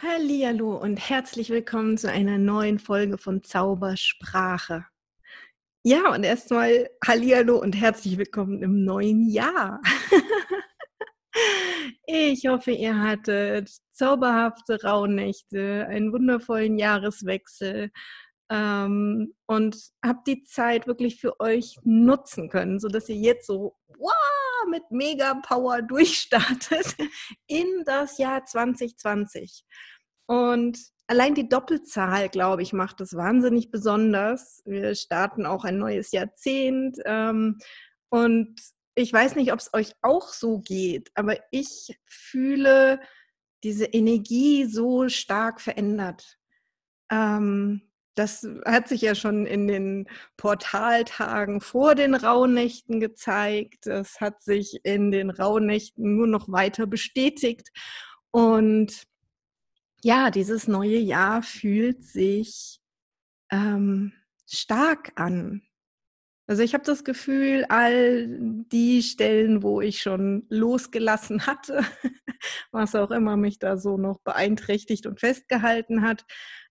Hallihallo und herzlich willkommen zu einer neuen Folge von Zaubersprache. Ja, und erstmal Hallihallo und herzlich willkommen im neuen Jahr. ich hoffe, ihr hattet zauberhafte Rauhnächte, einen wundervollen Jahreswechsel ähm, und habt die Zeit wirklich für euch nutzen können, sodass ihr jetzt so wow, mit mega Power durchstartet in das Jahr 2020. Und allein die Doppelzahl, glaube ich, macht es wahnsinnig besonders. Wir starten auch ein neues Jahrzehnt. Ähm, und ich weiß nicht, ob es euch auch so geht, aber ich fühle diese Energie so stark verändert. Ähm, das hat sich ja schon in den Portaltagen vor den Rauhnächten gezeigt. Das hat sich in den Rauhnächten nur noch weiter bestätigt. Und ja, dieses neue Jahr fühlt sich ähm, stark an. Also ich habe das Gefühl, all die Stellen, wo ich schon losgelassen hatte, was auch immer mich da so noch beeinträchtigt und festgehalten hat,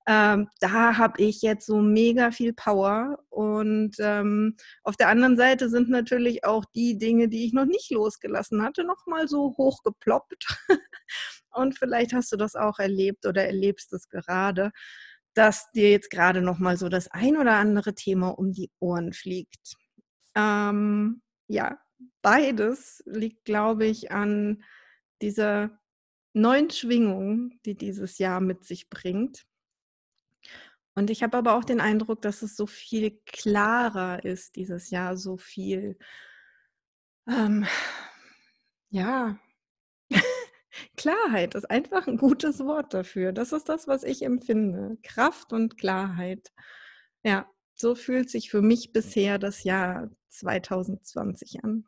ähm, da habe ich jetzt so mega viel Power. Und ähm, auf der anderen Seite sind natürlich auch die Dinge, die ich noch nicht losgelassen hatte, nochmal so hochgeploppt. und vielleicht hast du das auch erlebt oder erlebst es gerade, dass dir jetzt gerade nochmal so das ein oder andere Thema um die Ohren fliegt. Ähm, ja, beides liegt, glaube ich, an dieser neuen Schwingung, die dieses Jahr mit sich bringt. Und ich habe aber auch den Eindruck, dass es so viel klarer ist dieses Jahr, so viel, ähm, ja, Klarheit ist einfach ein gutes Wort dafür. Das ist das, was ich empfinde. Kraft und Klarheit. Ja, so fühlt sich für mich bisher das Jahr 2020 an.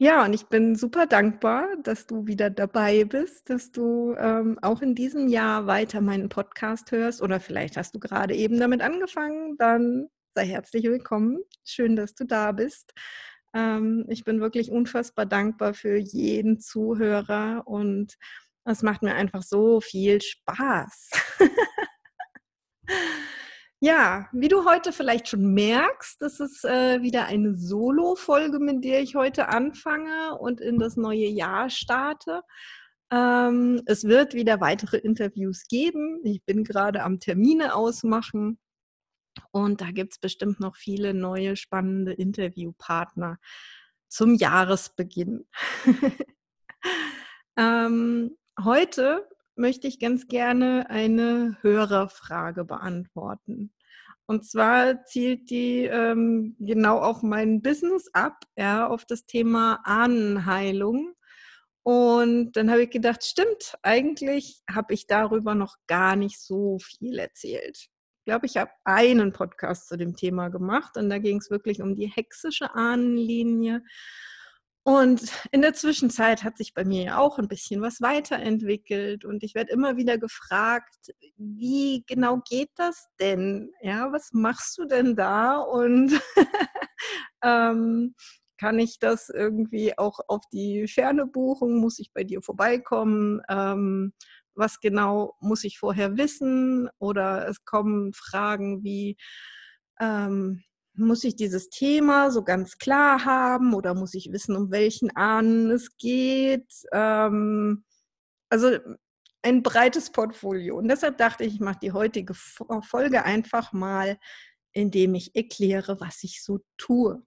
Ja, und ich bin super dankbar, dass du wieder dabei bist, dass du ähm, auch in diesem Jahr weiter meinen Podcast hörst oder vielleicht hast du gerade eben damit angefangen, dann sei herzlich willkommen. Schön, dass du da bist. Ähm, ich bin wirklich unfassbar dankbar für jeden Zuhörer und es macht mir einfach so viel Spaß. Ja, wie du heute vielleicht schon merkst, das ist äh, wieder eine Solo-Folge, mit der ich heute anfange und in das neue Jahr starte. Ähm, es wird wieder weitere Interviews geben. Ich bin gerade am Termine ausmachen und da gibt es bestimmt noch viele neue spannende Interviewpartner zum Jahresbeginn. ähm, heute möchte ich ganz gerne eine Hörerfrage beantworten. Und zwar zielt die ähm, genau auf mein Business ab, ja, auf das Thema Ahnenheilung. Und dann habe ich gedacht, stimmt, eigentlich habe ich darüber noch gar nicht so viel erzählt. Ich glaube, ich habe einen Podcast zu dem Thema gemacht und da ging es wirklich um die hexische Ahnenlinie. Und in der Zwischenzeit hat sich bei mir ja auch ein bisschen was weiterentwickelt und ich werde immer wieder gefragt, wie genau geht das denn? Ja, was machst du denn da? Und ähm, kann ich das irgendwie auch auf die Ferne buchen? Muss ich bei dir vorbeikommen? Ähm, was genau muss ich vorher wissen? Oder es kommen Fragen wie, ähm, muss ich dieses Thema so ganz klar haben oder muss ich wissen, um welchen Ahnen es geht? Ähm, also ein breites Portfolio. Und deshalb dachte ich, ich mache die heutige Folge einfach mal, indem ich erkläre, was ich so tue.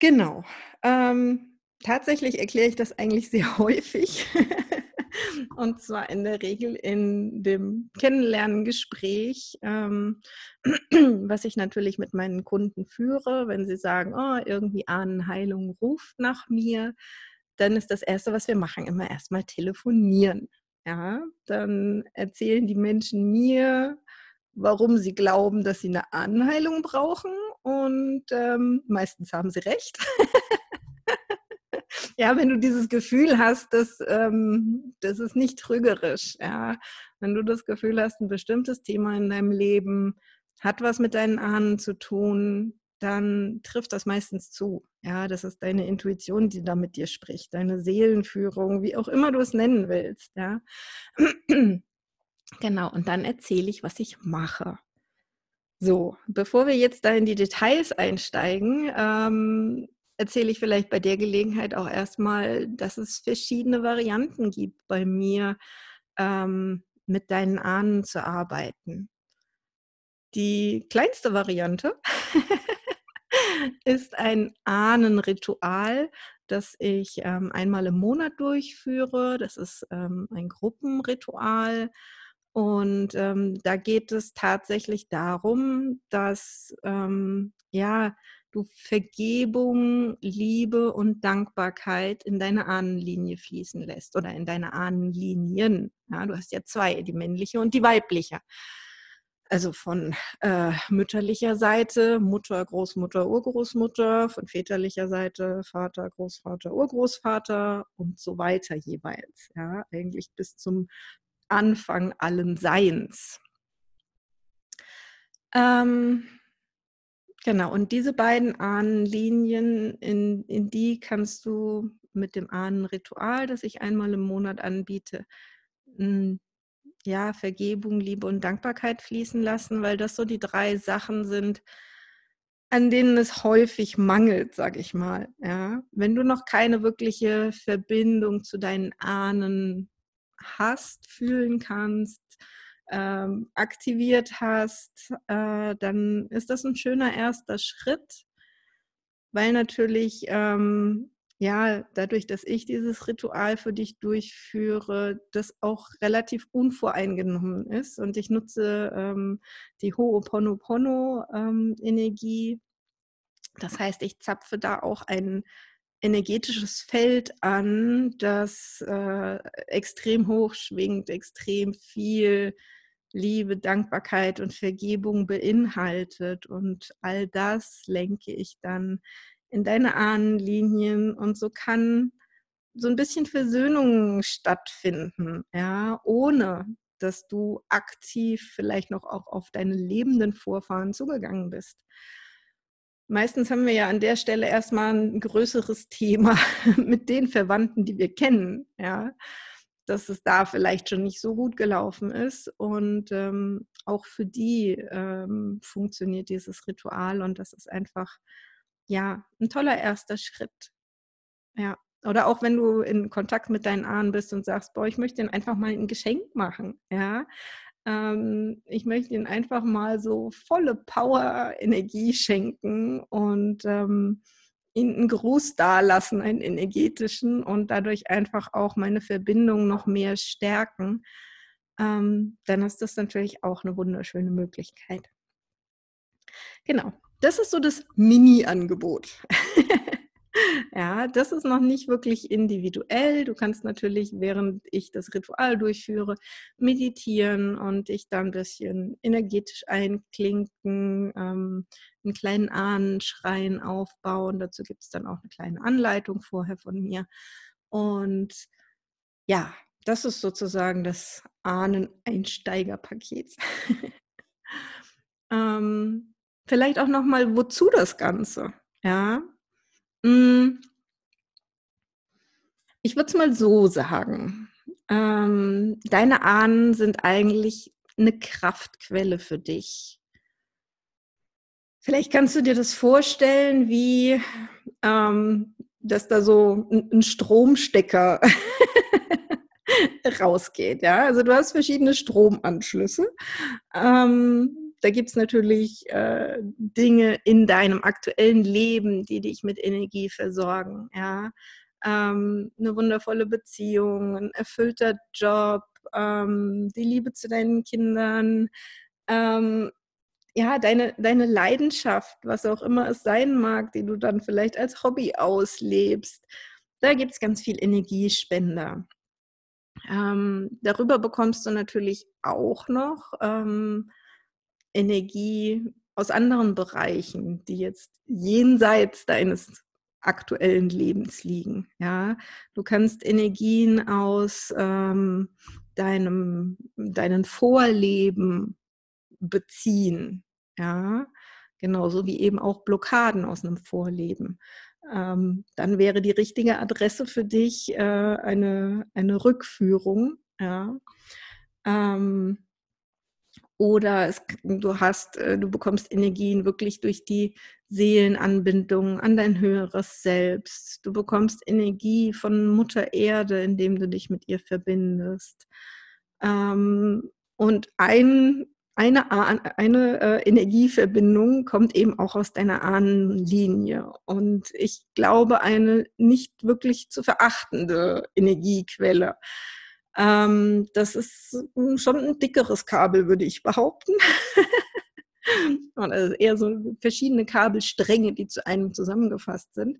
Genau. Ähm, tatsächlich erkläre ich das eigentlich sehr häufig. Und zwar in der Regel in dem Kennenlerngespräch, ähm, was ich natürlich mit meinen Kunden führe. Wenn sie sagen, oh, irgendwie Ahnenheilung ruft nach mir, dann ist das Erste, was wir machen, immer erstmal telefonieren. Ja, dann erzählen die Menschen mir, warum sie glauben, dass sie eine Ahnenheilung brauchen. Und ähm, meistens haben sie recht. ja, wenn du dieses Gefühl hast, dass ähm, das ist nicht trügerisch, ja, wenn du das Gefühl hast, ein bestimmtes Thema in deinem Leben hat was mit deinen Ahnen zu tun, dann trifft das meistens zu. Ja, das ist deine Intuition, die da mit dir spricht, deine Seelenführung, wie auch immer du es nennen willst. Ja, genau. Und dann erzähle ich, was ich mache. So, bevor wir jetzt da in die Details einsteigen, ähm, erzähle ich vielleicht bei der Gelegenheit auch erstmal, dass es verschiedene Varianten gibt bei mir, ähm, mit deinen Ahnen zu arbeiten. Die kleinste Variante ist ein Ahnenritual, das ich ähm, einmal im Monat durchführe. Das ist ähm, ein Gruppenritual. Und ähm, da geht es tatsächlich darum, dass ähm, ja, du Vergebung, Liebe und Dankbarkeit in deine Ahnenlinie fließen lässt oder in deine Ahnenlinien. Ja, du hast ja zwei, die männliche und die weibliche. Also von äh, mütterlicher Seite Mutter, Großmutter, Urgroßmutter, von väterlicher Seite Vater, Großvater, Urgroßvater und so weiter jeweils. Ja, eigentlich bis zum Anfang allen Seins. Ähm, genau, und diese beiden Ahnenlinien, in, in die kannst du mit dem Ahnenritual, das ich einmal im Monat anbiete, hm, ja, Vergebung, Liebe und Dankbarkeit fließen lassen, weil das so die drei Sachen sind, an denen es häufig mangelt, sag ich mal. Ja. Wenn du noch keine wirkliche Verbindung zu deinen Ahnen hast, fühlen kannst, ähm, aktiviert hast, äh, dann ist das ein schöner erster Schritt, weil natürlich ähm, ja, dadurch, dass ich dieses Ritual für dich durchführe, das auch relativ unvoreingenommen ist. Und ich nutze ähm, die Ho'oponopono-Energie. Ähm, das heißt, ich zapfe da auch ein energetisches Feld an, das äh, extrem hoch schwingt, extrem viel Liebe, Dankbarkeit und Vergebung beinhaltet. Und all das lenke ich dann in deine Ahnenlinien und so kann so ein bisschen Versöhnung stattfinden, ja, ohne dass du aktiv vielleicht noch auch auf deine lebenden Vorfahren zugegangen bist. Meistens haben wir ja an der Stelle erstmal ein größeres Thema mit den Verwandten, die wir kennen, ja, dass es da vielleicht schon nicht so gut gelaufen ist. Und ähm, auch für die ähm, funktioniert dieses Ritual und das ist einfach ja, ein toller erster Schritt. Ja. Oder auch wenn du in Kontakt mit deinen Ahnen bist und sagst, boah, ich möchte ihnen einfach mal ein Geschenk machen, ja. Ähm, ich möchte ihnen einfach mal so volle Power, Energie schenken und ähm, einen Gruß dalassen, einen energetischen und dadurch einfach auch meine Verbindung noch mehr stärken. Ähm, dann ist das natürlich auch eine wunderschöne Möglichkeit. Genau, das ist so das Mini-Angebot. ja, das ist noch nicht wirklich individuell. Du kannst natürlich, während ich das Ritual durchführe, meditieren und dich da ein bisschen energetisch einklinken, ähm, einen kleinen Ahnenschrein aufbauen. Dazu gibt es dann auch eine kleine Anleitung vorher von mir. Und ja, das ist sozusagen das Ahnen-Einsteigerpaket. ähm, Vielleicht auch nochmal, wozu das Ganze? Ja. Hm. Ich würde es mal so sagen. Ähm, deine Ahnen sind eigentlich eine Kraftquelle für dich. Vielleicht kannst du dir das vorstellen, wie ähm, dass da so ein, ein Stromstecker rausgeht. Ja? Also du hast verschiedene Stromanschlüsse. Ähm, da gibt es natürlich äh, Dinge in deinem aktuellen Leben, die dich mit Energie versorgen. Ja? Ähm, eine wundervolle Beziehung, ein erfüllter Job, ähm, die Liebe zu deinen Kindern, ähm, ja, deine, deine Leidenschaft, was auch immer es sein mag, die du dann vielleicht als Hobby auslebst. Da gibt es ganz viel Energiespender. Ähm, darüber bekommst du natürlich auch noch ähm, Energie aus anderen Bereichen, die jetzt jenseits deines aktuellen Lebens liegen. Ja, du kannst Energien aus ähm, deinem deinen Vorleben beziehen. Ja, genauso wie eben auch Blockaden aus einem Vorleben. Ähm, dann wäre die richtige Adresse für dich äh, eine, eine Rückführung. Ja. Ähm, oder es, du hast, äh, du bekommst Energien wirklich durch die Seelenanbindung an dein höheres Selbst. Du bekommst Energie von Mutter Erde, indem du dich mit ihr verbindest. Ähm, und ein, eine, eine äh, Energieverbindung kommt eben auch aus deiner Ahnenlinie. Und ich glaube, eine nicht wirklich zu verachtende Energiequelle. Ähm, das ist schon ein dickeres Kabel, würde ich behaupten. Und also eher so verschiedene Kabelstränge, die zu einem zusammengefasst sind.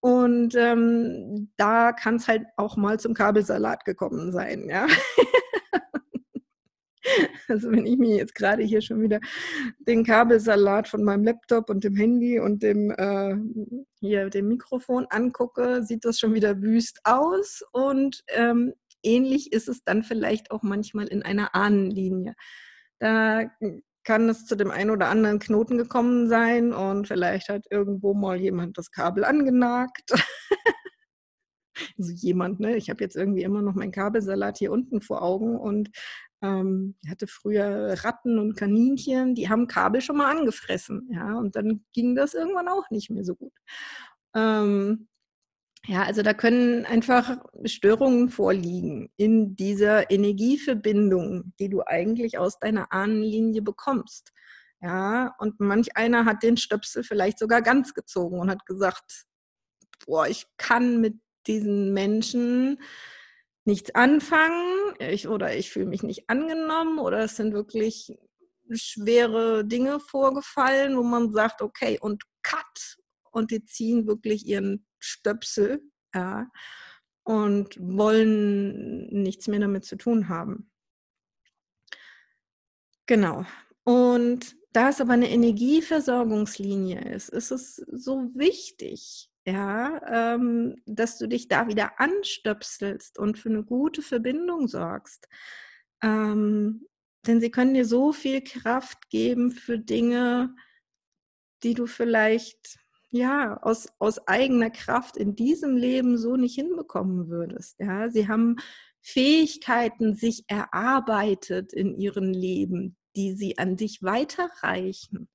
Und ähm, da kann es halt auch mal zum Kabelsalat gekommen sein, ja. Also wenn ich mir jetzt gerade hier schon wieder den Kabelsalat von meinem Laptop und dem Handy und dem äh, hier dem Mikrofon angucke, sieht das schon wieder wüst aus. Und ähm, ähnlich ist es dann vielleicht auch manchmal in einer Ahnenlinie. Da kann es zu dem einen oder anderen Knoten gekommen sein und vielleicht hat irgendwo mal jemand das Kabel angenagt. also jemand, ne? Ich habe jetzt irgendwie immer noch meinen Kabelsalat hier unten vor Augen und ähm, hatte früher Ratten und Kaninchen, die haben Kabel schon mal angefressen, ja, und dann ging das irgendwann auch nicht mehr so gut. Ähm, ja, also da können einfach Störungen vorliegen in dieser Energieverbindung, die du eigentlich aus deiner Ahnenlinie bekommst. Ja, und manch einer hat den Stöpsel vielleicht sogar ganz gezogen und hat gesagt, boah, ich kann mit diesen Menschen nichts anfangen ich, oder ich fühle mich nicht angenommen oder es sind wirklich schwere Dinge vorgefallen, wo man sagt, okay, und cut. Und die ziehen wirklich ihren Stöpsel ja, und wollen nichts mehr damit zu tun haben. Genau. Und da es aber eine Energieversorgungslinie ist, ist es so wichtig, ja, ähm, dass du dich da wieder anstöpselst und für eine gute Verbindung sorgst. Ähm, denn sie können dir so viel Kraft geben für Dinge, die du vielleicht ja, aus, aus eigener Kraft in diesem Leben so nicht hinbekommen würdest. Ja, sie haben Fähigkeiten sich erarbeitet in ihrem Leben, die sie an dich weiterreichen.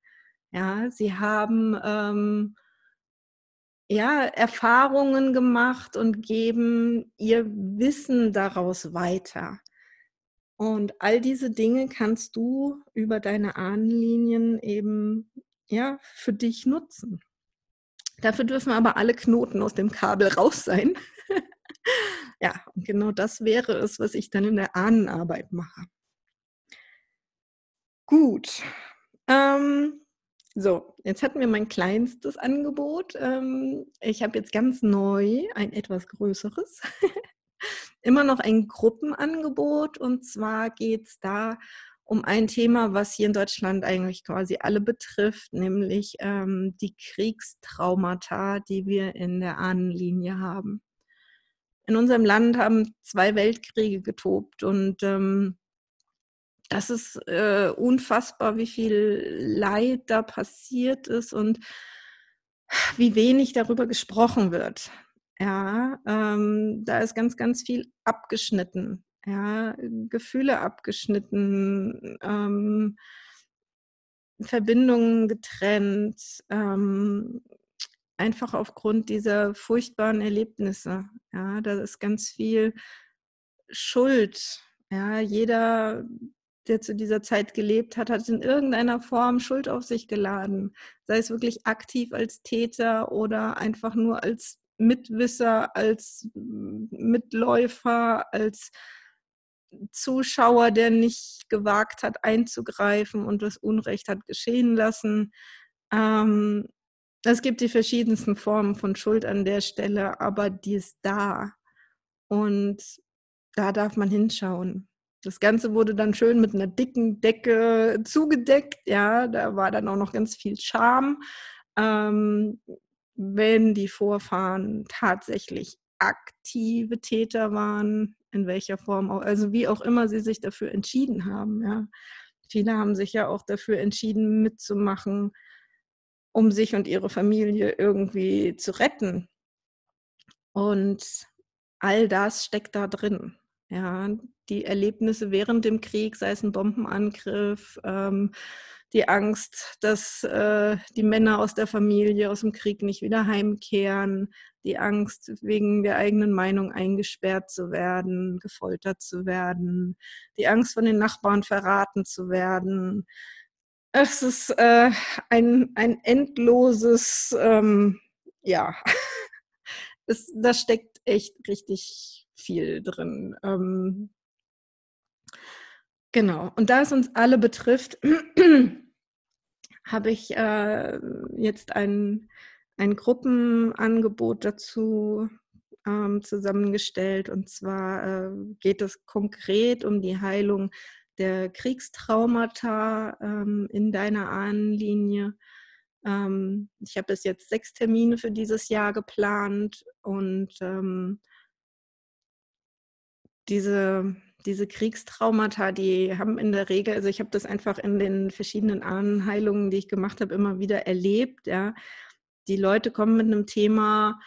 Ja, sie haben ähm, ja, Erfahrungen gemacht und geben ihr Wissen daraus weiter. Und all diese Dinge kannst du über deine Ahnenlinien eben ja für dich nutzen. Dafür dürfen aber alle Knoten aus dem Kabel raus sein. ja, und genau das wäre es, was ich dann in der Ahnenarbeit mache. Gut. Ähm, so, jetzt hatten wir mein kleinstes Angebot. Ähm, ich habe jetzt ganz neu ein etwas größeres. Immer noch ein Gruppenangebot. Und zwar geht es da um ein Thema, was hier in Deutschland eigentlich quasi alle betrifft, nämlich ähm, die Kriegstraumata, die wir in der Ahnenlinie haben. In unserem Land haben zwei Weltkriege getobt und ähm, das ist äh, unfassbar, wie viel Leid da passiert ist und wie wenig darüber gesprochen wird. Ja, ähm, da ist ganz, ganz viel abgeschnitten ja, Gefühle abgeschnitten, ähm, Verbindungen getrennt, ähm, einfach aufgrund dieser furchtbaren Erlebnisse. Ja, da ist ganz viel Schuld. Ja, jeder, der zu dieser Zeit gelebt hat, hat in irgendeiner Form Schuld auf sich geladen. Sei es wirklich aktiv als Täter oder einfach nur als Mitwisser, als Mitläufer, als Zuschauer, der nicht gewagt hat, einzugreifen und das Unrecht hat geschehen lassen. Ähm, es gibt die verschiedensten Formen von Schuld an der Stelle, aber die ist da. Und da darf man hinschauen. Das Ganze wurde dann schön mit einer dicken Decke zugedeckt. Ja, da war dann auch noch ganz viel Charme. Ähm, wenn die Vorfahren tatsächlich aktive Täter waren, in welcher Form auch, also wie auch immer sie sich dafür entschieden haben. Ja. Viele haben sich ja auch dafür entschieden, mitzumachen, um sich und ihre Familie irgendwie zu retten. Und all das steckt da drin. Ja, die Erlebnisse während dem Krieg, sei es ein Bombenangriff, ähm, die Angst, dass äh, die Männer aus der Familie aus dem Krieg nicht wieder heimkehren, die Angst, wegen der eigenen Meinung eingesperrt zu werden, gefoltert zu werden, die Angst, von den Nachbarn verraten zu werden. Es ist äh, ein, ein endloses, ähm, ja, es, da steckt echt richtig viel drin. Ähm, genau. Und da es uns alle betrifft, habe ich äh, jetzt ein, ein Gruppenangebot dazu ähm, zusammengestellt. Und zwar äh, geht es konkret um die Heilung der Kriegstraumata ähm, in deiner Ahnenlinie. Ähm, ich habe bis jetzt sechs Termine für dieses Jahr geplant und ähm, diese, diese Kriegstraumata, die haben in der Regel, also ich habe das einfach in den verschiedenen Ahnenheilungen, die ich gemacht habe, immer wieder erlebt. Ja. Die Leute kommen mit einem Thema,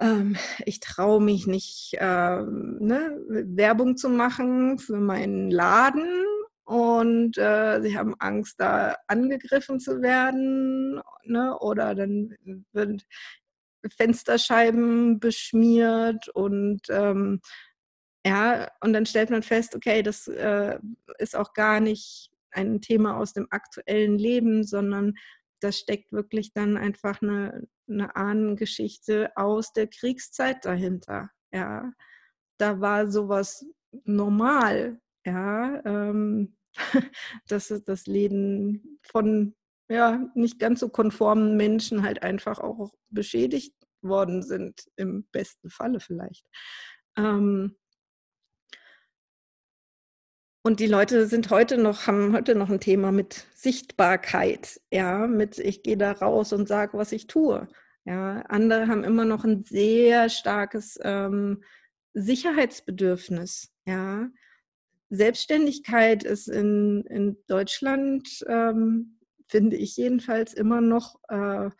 ähm, ich traue mich nicht, ähm, ne, Werbung zu machen für meinen Laden und äh, sie haben Angst, da angegriffen zu werden, ne? oder dann wird Fensterscheiben beschmiert und ähm, ja, und dann stellt man fest, okay, das äh, ist auch gar nicht ein Thema aus dem aktuellen Leben, sondern da steckt wirklich dann einfach eine, eine Ahnengeschichte aus der Kriegszeit dahinter. Ja, da war sowas normal. Ja, ähm, dass das Leben von ja, nicht ganz so konformen Menschen halt einfach auch beschädigt worden sind, im besten Falle vielleicht. Ähm, und die Leute sind heute noch, haben heute noch ein Thema mit Sichtbarkeit, ja, mit ich gehe da raus und sage, was ich tue. Ja, andere haben immer noch ein sehr starkes ähm, Sicherheitsbedürfnis, ja. Selbstständigkeit ist in, in Deutschland, ähm, finde ich jedenfalls, immer noch äh,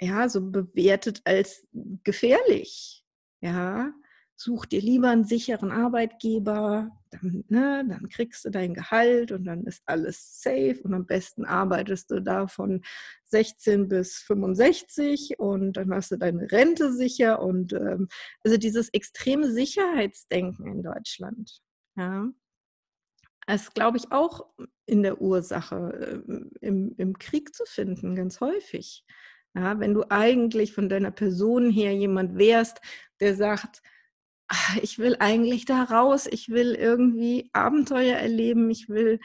ja, so bewertet als gefährlich. Ja, such dir lieber einen sicheren Arbeitgeber, dann, ne, dann kriegst du dein Gehalt und dann ist alles safe und am besten arbeitest du da von 16 bis 65 und dann hast du deine Rente sicher und ähm, also dieses extreme Sicherheitsdenken in Deutschland, ja, ist, glaube ich, auch in der Ursache äh, im, im Krieg zu finden, ganz häufig. Ja, wenn du eigentlich von deiner Person her jemand wärst, der sagt, ich will eigentlich da raus, ich will irgendwie Abenteuer erleben, ich will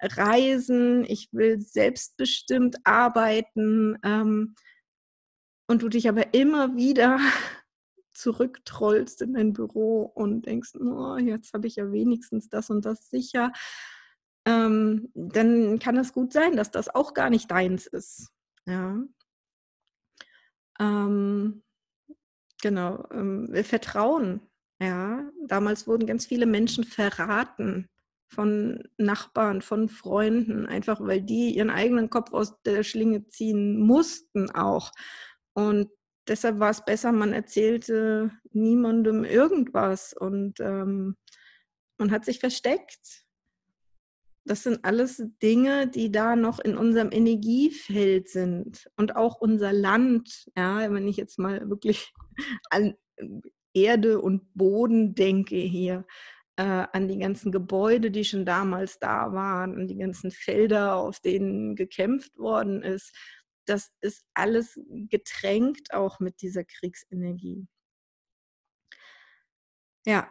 reisen, ich will selbstbestimmt arbeiten ähm, und du dich aber immer wieder zurücktrollst in dein Büro und denkst, oh, jetzt habe ich ja wenigstens das und das sicher, ähm, dann kann es gut sein, dass das auch gar nicht deins ist. Ja. Ähm, genau. Ähm, Vertrauen ja, damals wurden ganz viele Menschen verraten von Nachbarn, von Freunden, einfach weil die ihren eigenen Kopf aus der Schlinge ziehen mussten auch. Und deshalb war es besser, man erzählte niemandem irgendwas und ähm, man hat sich versteckt. Das sind alles Dinge, die da noch in unserem Energiefeld sind und auch unser Land. Ja, wenn ich jetzt mal wirklich an Erde und Boden denke hier, äh, an die ganzen Gebäude, die schon damals da waren, an die ganzen Felder, auf denen gekämpft worden ist, das ist alles getränkt auch mit dieser Kriegsenergie. Ja,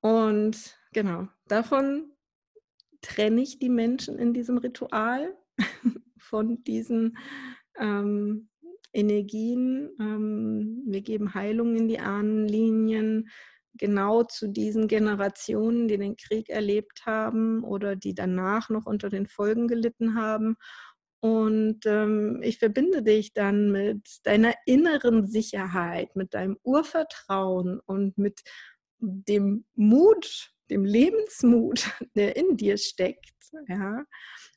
und genau, davon trenne ich die Menschen in diesem Ritual von diesen ähm, Energien. Ähm, wir geben Heilung in die Ahnenlinien, genau zu diesen Generationen, die den Krieg erlebt haben oder die danach noch unter den Folgen gelitten haben. Und ähm, ich verbinde dich dann mit deiner inneren Sicherheit, mit deinem Urvertrauen und mit dem Mut, dem Lebensmut, der in dir steckt. Ja?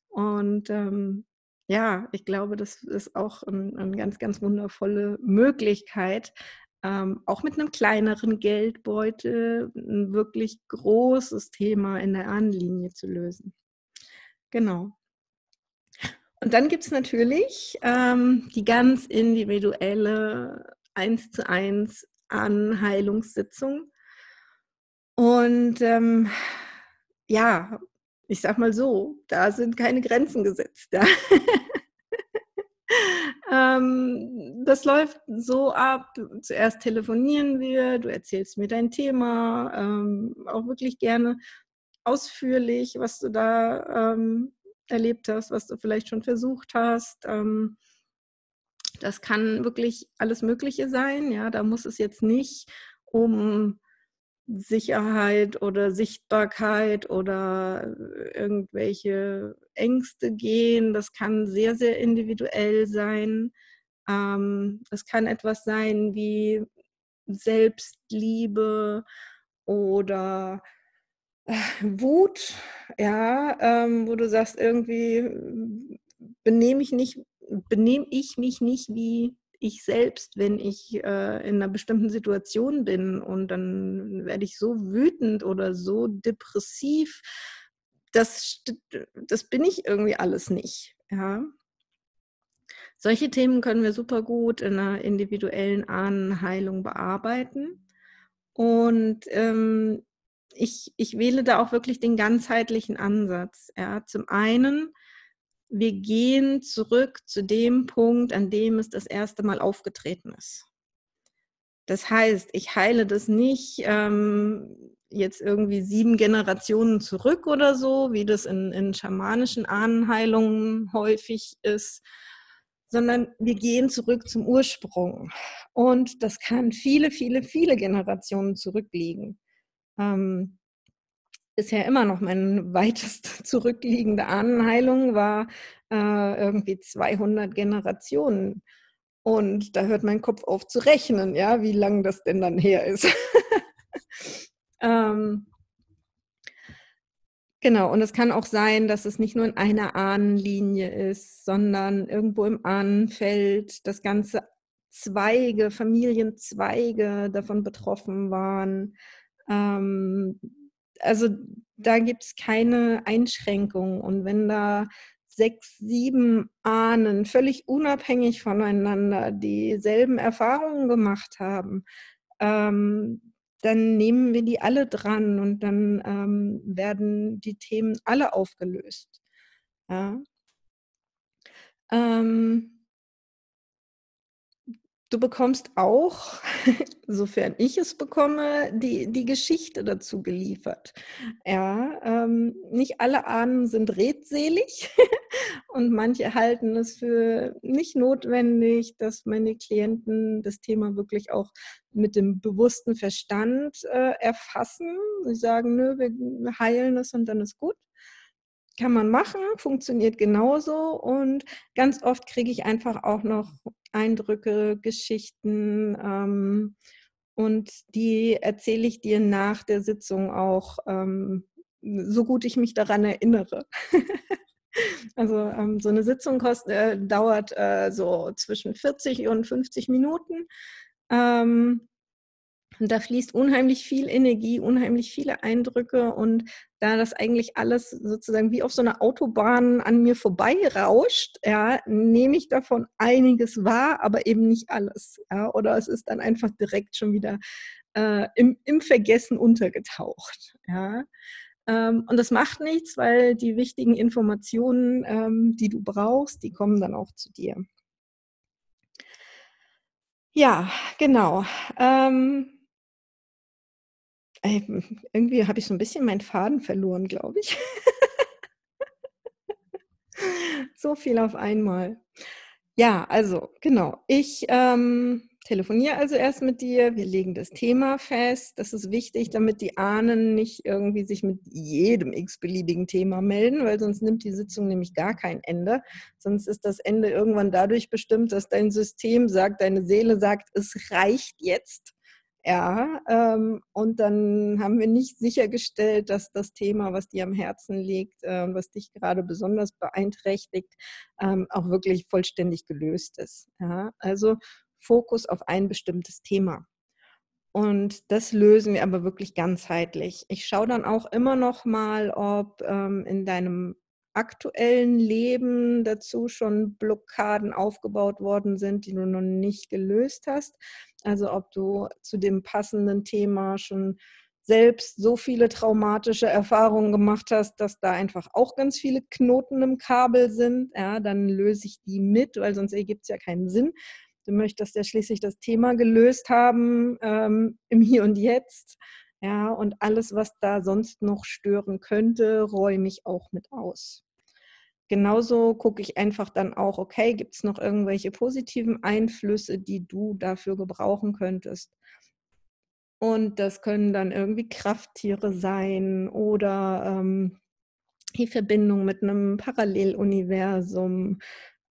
Und ähm, ja, ich glaube, das ist auch eine ein ganz, ganz wundervolle Möglichkeit, ähm, auch mit einem kleineren Geldbeutel ein wirklich großes Thema in der Ahnenlinie zu lösen. Genau. Und dann gibt es natürlich ähm, die ganz individuelle 1 zu 1 Anheilungssitzung. Und ähm, ja, ich sag mal so, da sind keine Grenzen gesetzt. Ja. ähm, das läuft so ab, zuerst telefonieren wir, du erzählst mir dein Thema, ähm, auch wirklich gerne ausführlich, was du da ähm, erlebt hast, was du vielleicht schon versucht hast. Ähm, das kann wirklich alles Mögliche sein. Ja, da muss es jetzt nicht um Sicherheit oder Sichtbarkeit oder irgendwelche Ängste gehen. Das kann sehr, sehr individuell sein. Ähm, es kann etwas sein wie Selbstliebe oder äh, Wut, ja, ähm, wo du sagst, irgendwie benehme ich, nicht, benehme ich mich nicht wie ich selbst, wenn ich äh, in einer bestimmten Situation bin und dann werde ich so wütend oder so depressiv, das, das bin ich irgendwie alles nicht. Ja. Solche Themen können wir super gut in einer individuellen Ahnenheilung bearbeiten. Und ähm, ich, ich wähle da auch wirklich den ganzheitlichen Ansatz. Ja. Zum einen wir gehen zurück zu dem Punkt, an dem es das erste Mal aufgetreten ist. Das heißt, ich heile das nicht ähm, jetzt irgendwie sieben Generationen zurück oder so, wie das in, in schamanischen Ahnenheilungen häufig ist, sondern wir gehen zurück zum Ursprung. Und das kann viele, viele, viele Generationen zurückliegen. Ähm, bisher immer noch meine weitest zurückliegende Ahnenheilung war äh, irgendwie 200 Generationen. Und da hört mein Kopf auf zu rechnen, ja, wie lang das denn dann her ist. ähm, genau, und es kann auch sein, dass es nicht nur in einer Ahnenlinie ist, sondern irgendwo im Ahnenfeld das ganze Zweige, Familienzweige davon betroffen waren. Ähm, also da gibt es keine Einschränkungen. Und wenn da sechs, sieben Ahnen völlig unabhängig voneinander dieselben Erfahrungen gemacht haben, ähm, dann nehmen wir die alle dran und dann ähm, werden die Themen alle aufgelöst. Ja. Ähm, Du bekommst auch, sofern ich es bekomme, die, die Geschichte dazu geliefert. Ja, ähm, nicht alle Ahnen sind redselig und manche halten es für nicht notwendig, dass meine Klienten das Thema wirklich auch mit dem bewussten Verstand äh, erfassen. Sie sagen, nö, wir heilen es und dann ist gut kann man machen, funktioniert genauso und ganz oft kriege ich einfach auch noch Eindrücke, Geschichten ähm, und die erzähle ich dir nach der Sitzung auch, ähm, so gut ich mich daran erinnere. also ähm, so eine Sitzung kostet, äh, dauert äh, so zwischen 40 und 50 Minuten. Ähm, und da fließt unheimlich viel Energie, unheimlich viele Eindrücke und da das eigentlich alles sozusagen wie auf so einer Autobahn an mir vorbei rauscht, ja, nehme ich davon einiges wahr, aber eben nicht alles. Ja, oder es ist dann einfach direkt schon wieder äh, im, im Vergessen untergetaucht. Ja. Ähm, und das macht nichts, weil die wichtigen Informationen, ähm, die du brauchst, die kommen dann auch zu dir. Ja, genau. Ähm, irgendwie habe ich so ein bisschen meinen Faden verloren, glaube ich. so viel auf einmal. Ja, also genau. Ich ähm, telefoniere also erst mit dir. Wir legen das Thema fest. Das ist wichtig, damit die Ahnen nicht irgendwie sich mit jedem x-beliebigen Thema melden, weil sonst nimmt die Sitzung nämlich gar kein Ende. Sonst ist das Ende irgendwann dadurch bestimmt, dass dein System sagt, deine Seele sagt, es reicht jetzt Ja, ähm, und dann haben wir nicht sichergestellt, dass das Thema, was dir am Herzen liegt äh, und was dich gerade besonders beeinträchtigt, ähm, auch wirklich vollständig gelöst ist. Ja, also Fokus auf ein bestimmtes Thema. Und das lösen wir aber wirklich ganzheitlich. Ich schaue dann auch immer noch mal, ob ähm, in deinem aktuellen Leben dazu schon Blockaden aufgebaut worden sind, die du noch nicht gelöst hast. Also ob du zu dem passenden Thema schon selbst so viele traumatische Erfahrungen gemacht hast, dass da einfach auch ganz viele Knoten im Kabel sind, ja, dann löse ich die mit, weil sonst ergibt es ja keinen Sinn. Du möchtest ja schließlich das Thema gelöst haben ähm, im Hier und Jetzt. Ja, und alles, was da sonst noch stören könnte, räume ich auch mit aus. Genauso gucke ich einfach dann auch, okay, gibt es noch irgendwelche positiven Einflüsse, die du dafür gebrauchen könntest? Und das können dann irgendwie Krafttiere sein oder ähm, die Verbindung mit einem Paralleluniversum.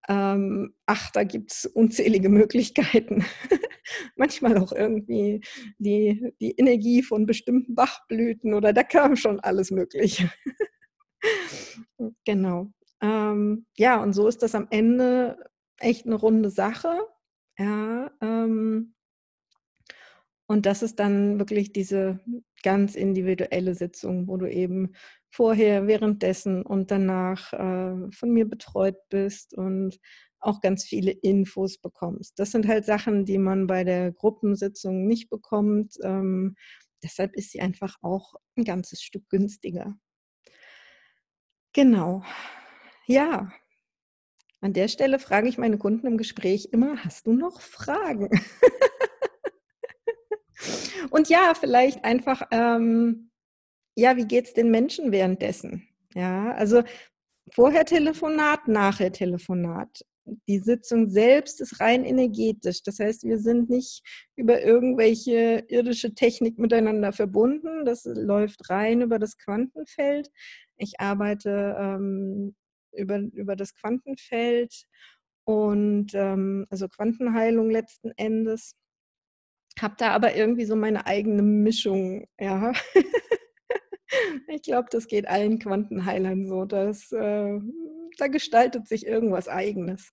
Ähm, ach, da gibt es unzählige Möglichkeiten. Manchmal auch irgendwie die, die Energie von bestimmten Bachblüten oder da kam schon alles Mögliche. genau. Ähm, ja, und so ist das am Ende echt eine runde Sache. Ja, ähm, und das ist dann wirklich diese ganz individuelle Sitzung, wo du eben vorher, währenddessen und danach äh, von mir betreut bist und auch ganz viele Infos bekommst. Das sind halt Sachen, die man bei der Gruppensitzung nicht bekommt. Ähm, deshalb ist sie einfach auch ein ganzes Stück günstiger. Genau. Ja, an der Stelle frage ich meine Kunden im Gespräch immer, hast du noch Fragen? Und ja, vielleicht einfach, ähm, ja, wie geht es den Menschen währenddessen? Ja, also vorher Telefonat, nachher Telefonat. Die Sitzung selbst ist rein energetisch. Das heißt, wir sind nicht über irgendwelche irdische Technik miteinander verbunden. Das läuft rein über das Quantenfeld. Ich arbeite ähm, über, über das Quantenfeld und ähm, also Quantenheilung letzten Endes. Habe da aber irgendwie so meine eigene Mischung, ja. ich glaube, das geht allen Quantenheilern so. Dass, äh, da gestaltet sich irgendwas Eigenes.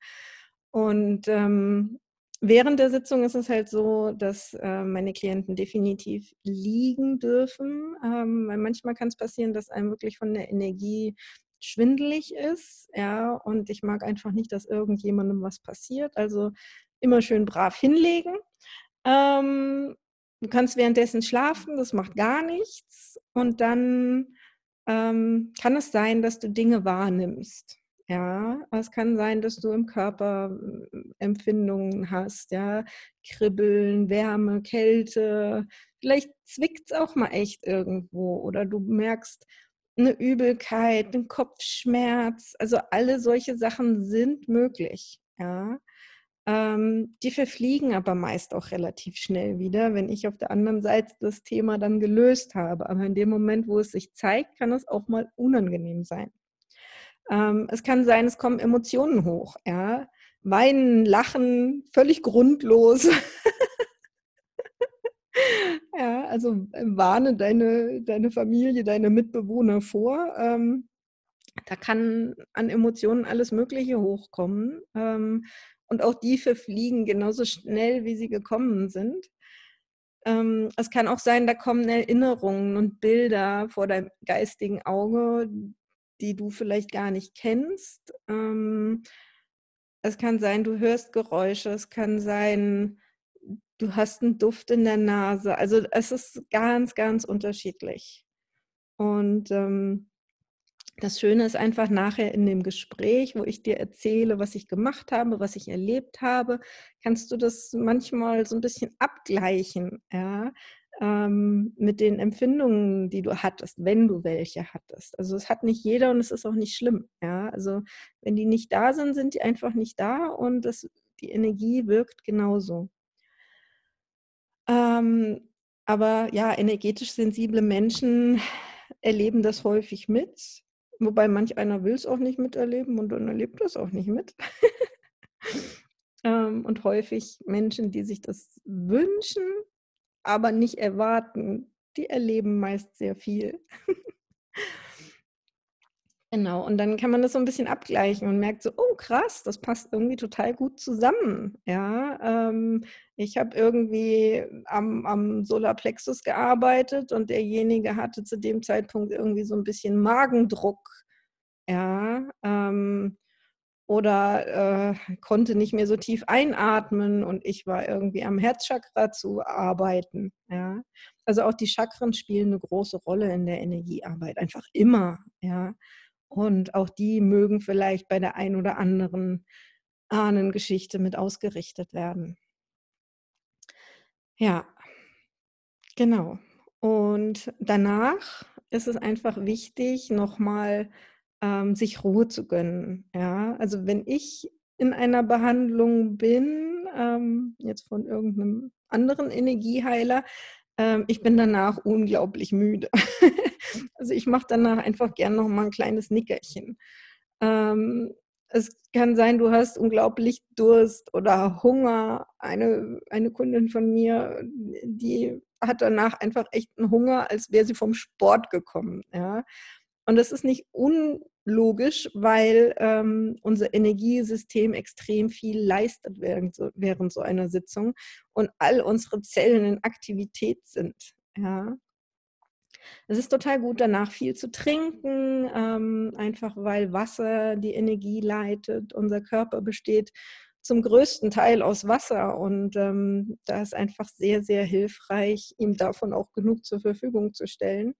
Und ähm, während der Sitzung ist es halt so, dass äh, meine Klienten definitiv liegen dürfen, ähm, weil manchmal kann es passieren, dass einem wirklich von der Energie schwindelig ist, ja, und ich mag einfach nicht, dass irgendjemandem was passiert. Also immer schön brav hinlegen. Ähm, du kannst währenddessen schlafen, das macht gar nichts. Und dann ähm, kann es sein, dass du Dinge wahrnimmst. Ja, es kann sein, dass du im Körper äh, Empfindungen hast, ja, Kribbeln, Wärme, Kälte. Vielleicht zwickt es auch mal echt irgendwo oder du merkst, eine Übelkeit, ein Kopfschmerz. Also alle solche Sachen sind möglich. Ja. Ähm, die verfliegen aber meist auch relativ schnell wieder, wenn ich auf der anderen Seite das Thema dann gelöst habe. Aber in dem Moment, wo es sich zeigt, kann es auch mal unangenehm sein. Ähm, es kann sein, es kommen Emotionen hoch. Ja. Weinen, lachen, völlig grundlos. Ja, also äh, warne deine, deine Familie, deine Mitbewohner vor. Ähm, da kann an Emotionen alles Mögliche hochkommen. Ähm, und auch die verfliegen genauso schnell, wie sie gekommen sind. Ähm, es kann auch sein, da kommen Erinnerungen und Bilder vor deinem geistigen Auge, die du vielleicht gar nicht kennst. Ähm, es kann sein, du hörst Geräusche. Es kann sein, du hast einen Duft in der Nase. Also es ist ganz, ganz unterschiedlich. Und ähm, das Schöne ist einfach nachher in dem Gespräch, wo ich dir erzähle, was ich gemacht habe, was ich erlebt habe, kannst du das manchmal so ein bisschen abgleichen, ja, ähm, mit den Empfindungen, die du hattest, wenn du welche hattest. Also es hat nicht jeder und es ist auch nicht schlimm, ja. Also wenn die nicht da sind, sind die einfach nicht da und das, die Energie wirkt genauso. Ähm, aber ja, energetisch sensible Menschen erleben das häufig mit, wobei manch einer will es auch nicht miterleben und dann erlebt das auch nicht mit. ähm, und häufig Menschen, die sich das wünschen, aber nicht erwarten, die erleben meist sehr viel. Genau, und dann kann man das so ein bisschen abgleichen und merkt so: „Oh krass, das passt irgendwie total gut zusammen.“ Ja, ähm, ich habe irgendwie am am Solarplexus gearbeitet und derjenige hatte zu dem Zeitpunkt irgendwie so ein bisschen Magendruck, ja, ähm, oder, äh, konnte nicht mehr so tief einatmen und ich war irgendwie am Herzchakra zu arbeiten, ja. Also, auch die Chakren spielen eine große Rolle in der Energiearbeit, einfach immer, ja. Und auch die mögen vielleicht bei der ein oder anderen Ahnengeschichte mit ausgerichtet werden. Ja, genau. Und danach ist es einfach wichtig, nochmal ähm, sich Ruhe zu gönnen. Ja, also wenn ich in einer Behandlung bin, ähm, jetzt von irgendeinem anderen Energieheiler, ähm, ich bin danach unglaublich müde. also ich mache danach einfach gern noch mal ein kleines Nickerchen. Ähm, es kann sein, du hast unglaublich Durst oder Hunger. Eine, eine Kundin von mir, die hat danach einfach echt einen Hunger, als wäre sie vom Sport gekommen. Ja? Und das ist nicht unlogisch, weil ähm, unser Energiesystem extrem viel leistet während so, während so einer Sitzung und all unsere Zellen in Aktivität sind. Ja. Es ist total gut, danach viel zu trinken, ähm, einfach weil Wasser die Energie leitet. Unser Körper besteht zum größten Teil aus Wasser und ähm, da ist einfach sehr, sehr hilfreich, ihm davon auch genug zur Verfügung zu stellen.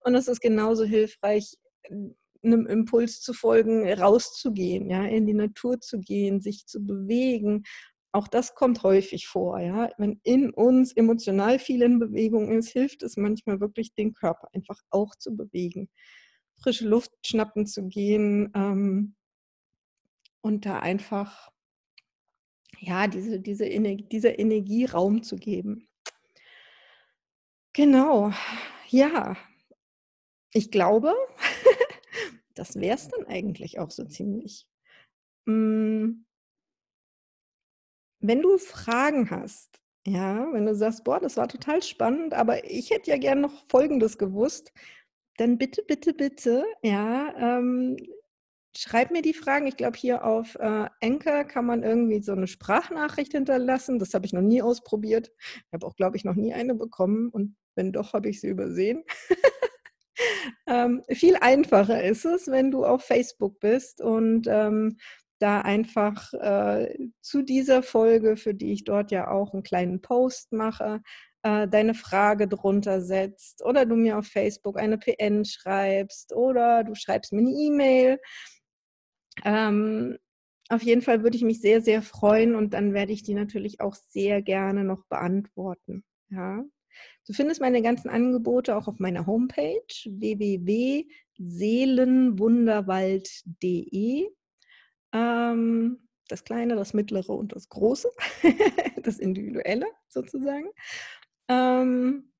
Und es ist genauso hilfreich, einem Impuls zu folgen, rauszugehen, ja, in die Natur zu gehen, sich zu bewegen. Auch das kommt häufig vor, ja. Wenn in uns emotional viel in Bewegung ist, hilft es manchmal wirklich, den Körper einfach auch zu bewegen, frische Luft schnappen zu gehen ähm, und da einfach ja diese, diese Energie, dieser Energie Raum zu geben. Genau, ja, ich glaube, das wäre es dann eigentlich auch so ziemlich. Hm. Wenn du Fragen hast, ja, wenn du sagst: „Boah, das war total spannend, aber ich hätte ja gern noch Folgendes gewusst“, dann bitte, bitte, bitte, ja, ähm, schreib mir die Fragen. Ich glaube, hier auf, äh, Anchor kann man irgendwie so eine Sprachnachricht hinterlassen. Das habe ich noch nie ausprobiert. Ich habe auch, glaube ich, noch nie eine bekommen und wenn doch, habe ich sie übersehen. Ähm, viel einfacher ist es, wenn du auf Facebook bist und ähm, da einfach äh, zu dieser Folge, für die ich dort ja auch einen kleinen Post mache, äh, deine Frage drunter setzt oder du mir auf Facebook eine PN schreibst oder du schreibst mir eine E-Mail. Ähm, auf jeden Fall würde ich mich sehr, sehr freuen und dann werde ich die natürlich auch sehr gerne noch beantworten. Ja. Du findest meine ganzen Angebote auch auf meiner Homepage www.seelenwunderwald.de. Ähm, das kleine, das mittlere und das große, das individuelle sozusagen. Ähm,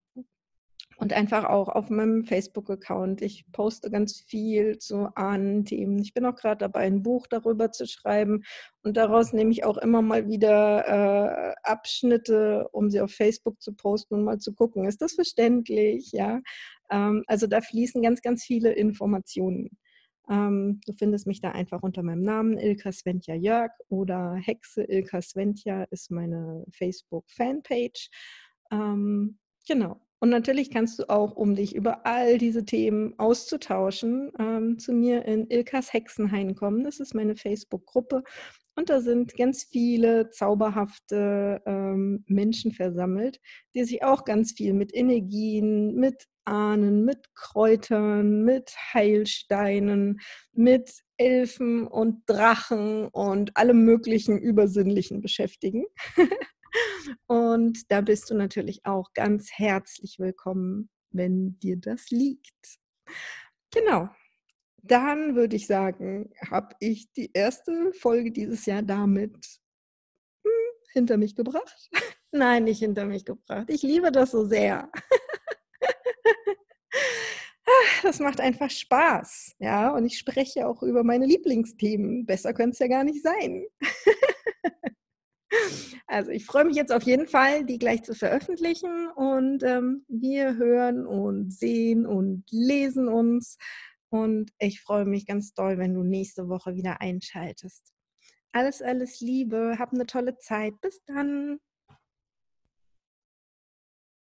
und einfach auch auf meinem Facebook-Account. Ich poste ganz viel zu Ahnenthemen. Ich bin auch gerade dabei, ein Buch darüber zu schreiben. Und daraus nehme ich auch immer mal wieder äh, Abschnitte, um sie auf Facebook zu posten und mal zu gucken, ist das verständlich? Ja. Ähm, also da fließen ganz, ganz viele Informationen. Ähm, du findest mich da einfach unter meinem Namen, Ilka Sventja Jörg oder Hexe Ilka Sventja ist meine Facebook-Fanpage. Ähm, genau. Und natürlich kannst du auch, um dich über all diese Themen auszutauschen, ähm, zu mir in Ilkas Hexenhain kommen. Das ist meine Facebook-Gruppe. Und da sind ganz viele zauberhafte ähm, Menschen versammelt, die sich auch ganz viel mit Energien, mit Ahnen, mit Kräutern, mit Heilsteinen, mit Elfen und Drachen und allem möglichen Übersinnlichen beschäftigen. Und da bist du natürlich auch ganz herzlich willkommen, wenn dir das liegt. Genau. Dann würde ich sagen, habe ich die erste Folge dieses Jahr damit hm, hinter mich gebracht. Nein, nicht hinter mich gebracht. Ich liebe das so sehr. das macht einfach Spaß, ja. Und ich spreche auch über meine Lieblingsthemen. Besser könnte es ja gar nicht sein. Also ich freue mich jetzt auf jeden Fall, die gleich zu veröffentlichen und ähm, wir hören und sehen und lesen uns und ich freue mich ganz doll, wenn du nächste Woche wieder einschaltest. Alles, alles Liebe, hab eine tolle Zeit. Bis dann.